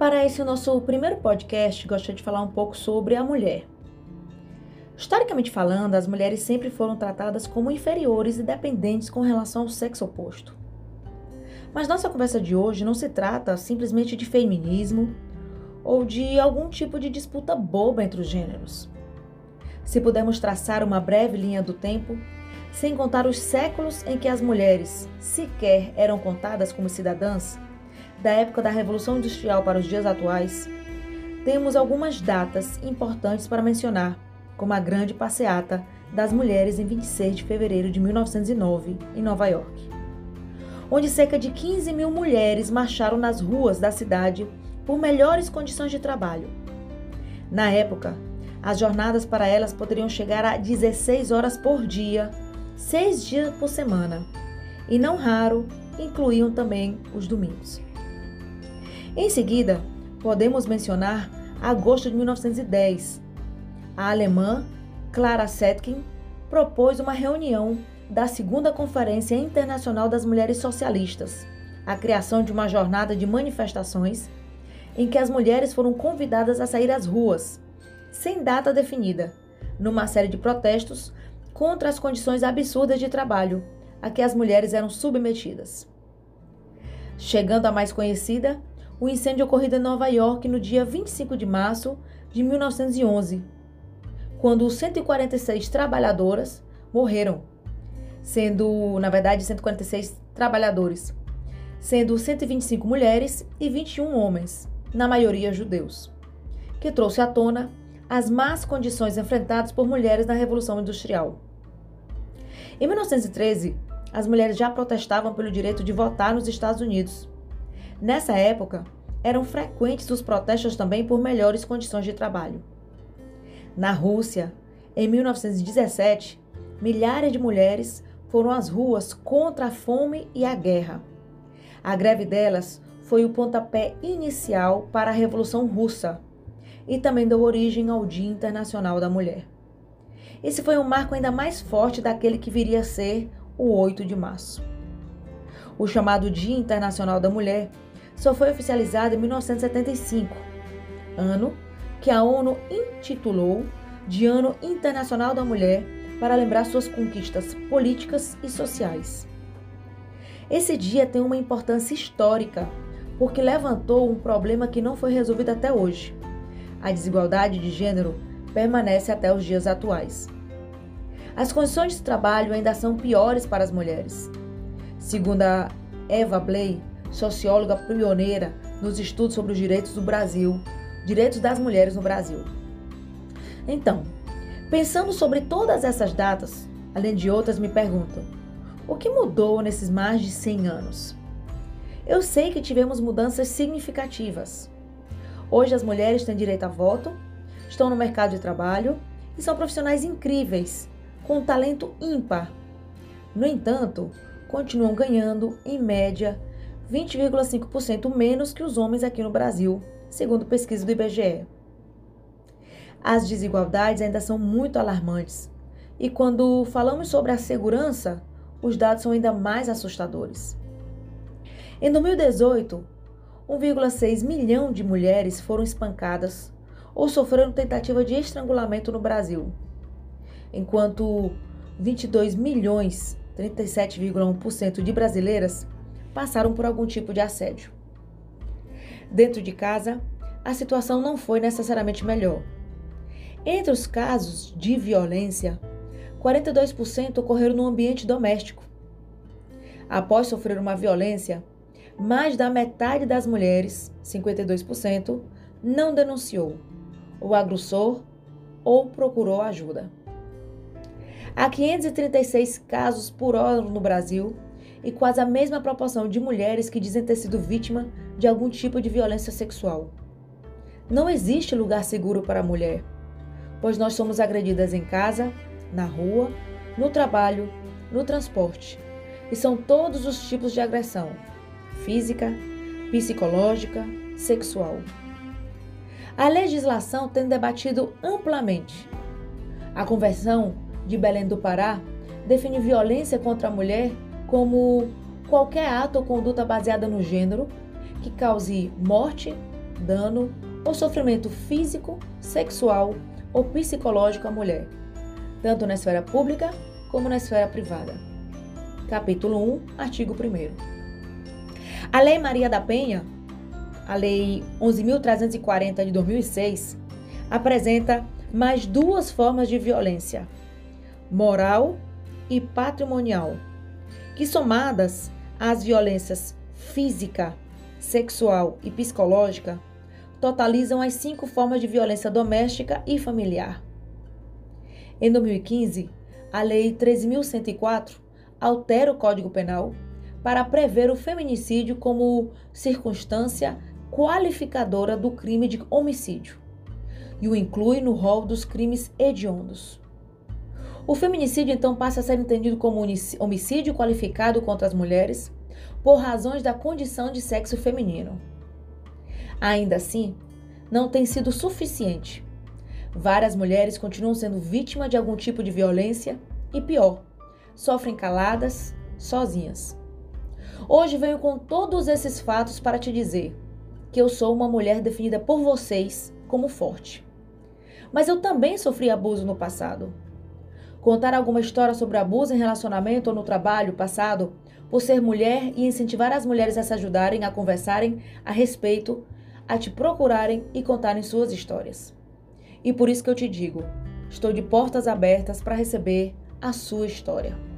Para esse nosso primeiro podcast, gostaria de falar um pouco sobre a mulher. Historicamente falando, as mulheres sempre foram tratadas como inferiores e dependentes com relação ao sexo oposto. Mas nossa conversa de hoje não se trata simplesmente de feminismo ou de algum tipo de disputa boba entre os gêneros. Se pudermos traçar uma breve linha do tempo, sem contar os séculos em que as mulheres sequer eram contadas como cidadãs, da época da Revolução Industrial para os dias atuais, temos algumas datas importantes para mencionar, como a Grande Passeata das Mulheres em 26 de fevereiro de 1909, em Nova York, onde cerca de 15 mil mulheres marcharam nas ruas da cidade por melhores condições de trabalho. Na época, as jornadas para elas poderiam chegar a 16 horas por dia, seis dias por semana, e não raro incluíam também os domingos. Em seguida, podemos mencionar agosto de 1910. A alemã Clara Zetkin propôs uma reunião da Segunda Conferência Internacional das Mulheres Socialistas, a criação de uma jornada de manifestações em que as mulheres foram convidadas a sair às ruas, sem data definida, numa série de protestos contra as condições absurdas de trabalho a que as mulheres eram submetidas. Chegando à mais conhecida, o incêndio ocorrido em Nova York no dia 25 de março de 1911, quando 146 trabalhadoras morreram, sendo, na verdade, 146 trabalhadores, sendo 125 mulheres e 21 homens, na maioria judeus, que trouxe à tona as más condições enfrentadas por mulheres na Revolução Industrial. Em 1913, as mulheres já protestavam pelo direito de votar nos Estados Unidos Nessa época, eram frequentes os protestos também por melhores condições de trabalho. Na Rússia, em 1917, milhares de mulheres foram às ruas contra a fome e a guerra. A greve delas foi o pontapé inicial para a Revolução Russa e também deu origem ao Dia Internacional da Mulher. Esse foi um marco ainda mais forte daquele que viria a ser o 8 de março. O chamado Dia Internacional da Mulher só foi oficializado em 1975, ano que a ONU intitulou de Ano Internacional da Mulher para lembrar suas conquistas políticas e sociais. Esse dia tem uma importância histórica porque levantou um problema que não foi resolvido até hoje. A desigualdade de gênero permanece até os dias atuais. As condições de trabalho ainda são piores para as mulheres. Segundo a Eva Blay, socióloga pioneira nos estudos sobre os direitos do Brasil, direitos das mulheres no Brasil. Então, pensando sobre todas essas datas, além de outras, me perguntam: o que mudou nesses mais de 100 anos? Eu sei que tivemos mudanças significativas. Hoje as mulheres têm direito a voto, estão no mercado de trabalho e são profissionais incríveis, com um talento ímpar. No entanto, continuam ganhando, em média, 20,5% menos que os homens aqui no Brasil, segundo pesquisa do IBGE. As desigualdades ainda são muito alarmantes. E quando falamos sobre a segurança, os dados são ainda mais assustadores. Em 2018, 1,6 milhão de mulheres foram espancadas ou sofreram tentativa de estrangulamento no Brasil, enquanto 22 milhões, 37,1% de brasileiras passaram por algum tipo de assédio. Dentro de casa, a situação não foi necessariamente melhor. Entre os casos de violência, 42% ocorreram no ambiente doméstico. Após sofrer uma violência, mais da metade das mulheres, 52%, não denunciou o agressor ou procurou ajuda. Há 536 casos por hora no Brasil e quase a mesma proporção de mulheres que dizem ter sido vítima de algum tipo de violência sexual. Não existe lugar seguro para a mulher, pois nós somos agredidas em casa, na rua, no trabalho, no transporte. E são todos os tipos de agressão: física, psicológica, sexual. A legislação tem debatido amplamente. A Convenção de Belém do Pará define violência contra a mulher como qualquer ato ou conduta baseada no gênero que cause morte, dano ou sofrimento físico, sexual ou psicológico à mulher, tanto na esfera pública como na esfera privada. Capítulo 1, artigo 1. A Lei Maria da Penha, a Lei 11.340 de 2006, apresenta mais duas formas de violência: moral e patrimonial, que somadas às violências física, sexual e psicológica, totalizam as cinco formas de violência doméstica e familiar. Em 2015, a Lei 13.104 altera o Código Penal para prever o feminicídio como circunstância qualificadora do crime de homicídio e o inclui no rol dos crimes hediondos. O feminicídio então passa a ser entendido como homicídio qualificado contra as mulheres por razões da condição de sexo feminino. Ainda assim, não tem sido suficiente. Várias mulheres continuam sendo vítimas de algum tipo de violência e, pior, sofrem caladas, sozinhas. Hoje venho com todos esses fatos para te dizer que eu sou uma mulher definida por vocês como forte. Mas eu também sofri abuso no passado. Contar alguma história sobre abuso em relacionamento ou no trabalho passado por ser mulher e incentivar as mulheres a se ajudarem, a conversarem a respeito, a te procurarem e contarem suas histórias. E por isso que eu te digo, estou de portas abertas para receber a sua história.